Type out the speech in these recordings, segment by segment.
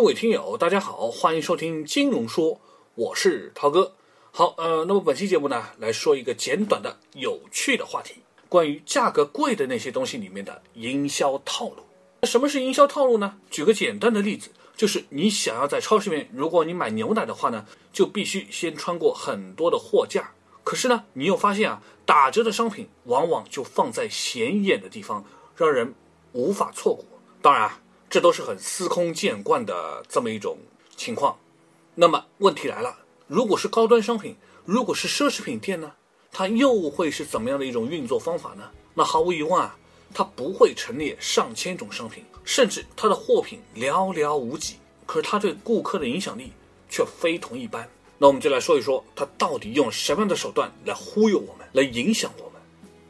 各位听友，大家好，欢迎收听金融说，我是涛哥。好，呃，那么本期节目呢，来说一个简短的、有趣的话题，关于价格贵的那些东西里面的营销套路。什么是营销套路呢？举个简单的例子，就是你想要在超市里面，如果你买牛奶的话呢，就必须先穿过很多的货架。可是呢，你又发现啊，打折的商品往往就放在显眼的地方，让人无法错过。当然。这都是很司空见惯的这么一种情况，那么问题来了，如果是高端商品，如果是奢侈品店呢，它又会是怎么样的一种运作方法呢？那毫无疑问啊，它不会陈列上千种商品，甚至它的货品寥寥无几，可是它对顾客的影响力却非同一般。那我们就来说一说，它到底用什么样的手段来忽悠我们，来影响我们？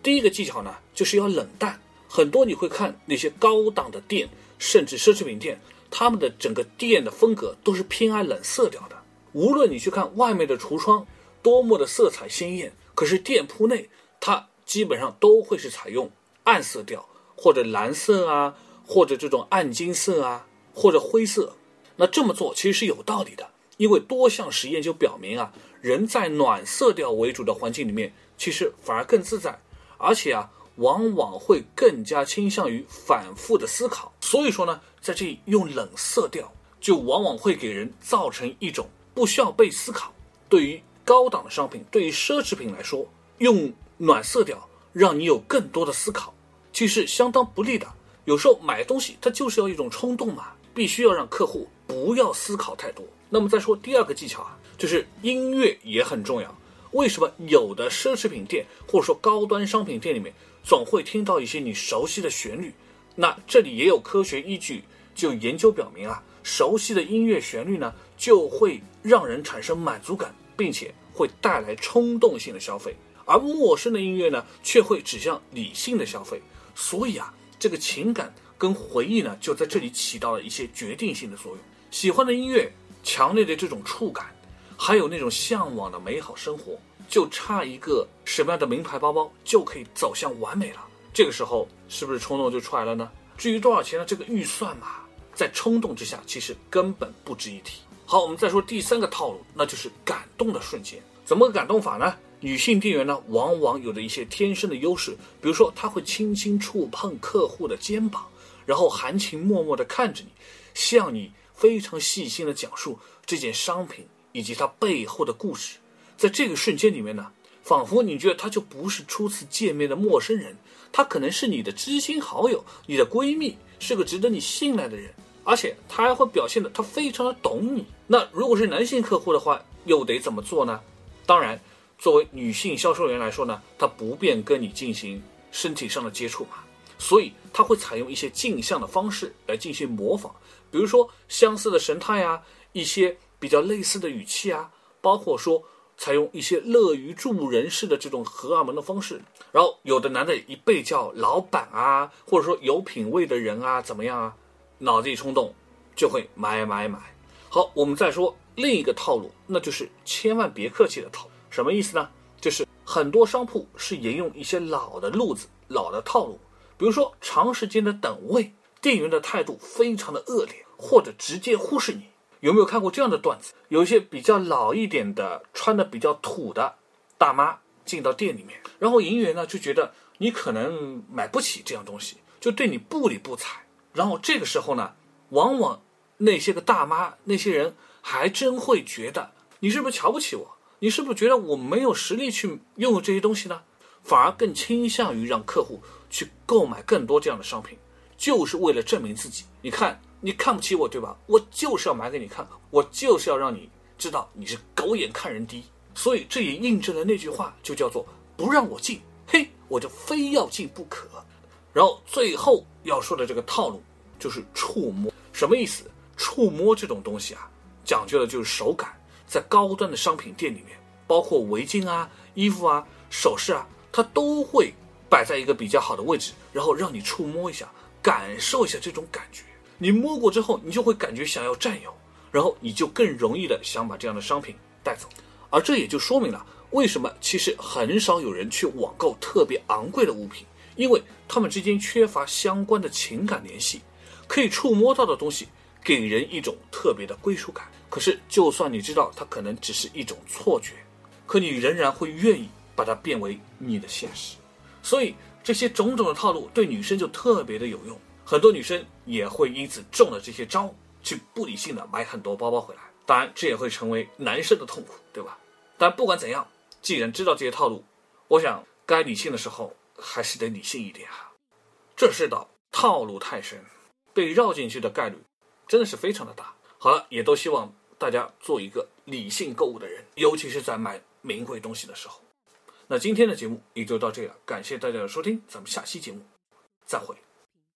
第一个技巧呢，就是要冷淡。很多你会看那些高档的店。甚至奢侈品店，他们的整个店的风格都是偏爱冷色调的。无论你去看外面的橱窗多么的色彩鲜艳，可是店铺内它基本上都会是采用暗色调，或者蓝色啊，或者这种暗金色啊，或者灰色。那这么做其实是有道理的，因为多项实验就表明啊，人在暖色调为主的环境里面，其实反而更自在，而且啊。往往会更加倾向于反复的思考，所以说呢，在这里用冷色调，就往往会给人造成一种不需要被思考。对于高档的商品，对于奢侈品来说，用暖色调让你有更多的思考，其实相当不利的。有时候买东西它就是要一种冲动嘛，必须要让客户不要思考太多。那么再说第二个技巧啊，就是音乐也很重要。为什么有的奢侈品店或者说高端商品店里面？总会听到一些你熟悉的旋律，那这里也有科学依据，就研究表明啊，熟悉的音乐旋律呢，就会让人产生满足感，并且会带来冲动性的消费，而陌生的音乐呢，却会指向理性的消费。所以啊，这个情感跟回忆呢，就在这里起到了一些决定性的作用。喜欢的音乐，强烈的这种触感，还有那种向往的美好生活。就差一个什么样的名牌包包就可以走向完美了。这个时候是不是冲动就出来了呢？至于多少钱的？这个预算嘛，在冲动之下其实根本不值一提。好，我们再说第三个套路，那就是感动的瞬间。怎么个感动法呢？女性店员呢，往往有着一些天生的优势，比如说她会轻轻触碰客户的肩膀，然后含情脉脉地看着你，向你非常细心地讲述这件商品以及它背后的故事。在这个瞬间里面呢，仿佛你觉得他就不是初次见面的陌生人，他可能是你的知心好友，你的闺蜜，是个值得你信赖的人，而且他还会表现的他非常的懂你。那如果是男性客户的话，又得怎么做呢？当然，作为女性销售员来说呢，他不便跟你进行身体上的接触嘛，所以他会采用一些镜像的方式来进行模仿，比如说相似的神态啊，一些比较类似的语气啊，包括说。采用一些乐于助人式的这种荷尔蒙的方式，然后有的男的一被叫老板啊，或者说有品位的人啊，怎么样啊？脑子一冲动就会买买买。好，我们再说另一个套路，那就是千万别客气的套路。什么意思呢？就是很多商铺是沿用一些老的路子、老的套路，比如说长时间的等位，店员的态度非常的恶劣，或者直接忽视你。有没有看过这样的段子？有一些比较老一点的、穿的比较土的大妈进到店里面，然后营业员呢就觉得你可能买不起这样东西，就对你不理不睬。然后这个时候呢，往往那些个大妈那些人还真会觉得你是不是瞧不起我？你是不是觉得我没有实力去拥有这些东西呢？反而更倾向于让客户去购买更多这样的商品，就是为了证明自己。你看。你看不起我，对吧？我就是要买给你看，我就是要让你知道你是狗眼看人低。所以这也印证了那句话，就叫做不让我进，嘿，我就非要进不可。然后最后要说的这个套路就是触摸，什么意思？触摸这种东西啊，讲究的就是手感。在高端的商品店里面，包括围巾啊、衣服啊、首饰啊，它都会摆在一个比较好的位置，然后让你触摸一下，感受一下这种感觉。你摸过之后，你就会感觉想要占有，然后你就更容易的想把这样的商品带走，而这也就说明了为什么其实很少有人去网购特别昂贵的物品，因为他们之间缺乏相关的情感联系，可以触摸到的东西给人一种特别的归属感。可是，就算你知道它可能只是一种错觉，可你仍然会愿意把它变为你的现实。所以，这些种种的套路对女生就特别的有用。很多女生也会因此中了这些招，去不理性的买很多包包回来。当然，这也会成为男生的痛苦，对吧？但不管怎样，既然知道这些套路，我想该理性的时候还是得理性一点啊。这世道套路太深，被绕进去的概率真的是非常的大。好了，也都希望大家做一个理性购物的人，尤其是在买名贵东西的时候。那今天的节目也就到这里了，感谢大家的收听，咱们下期节目再会。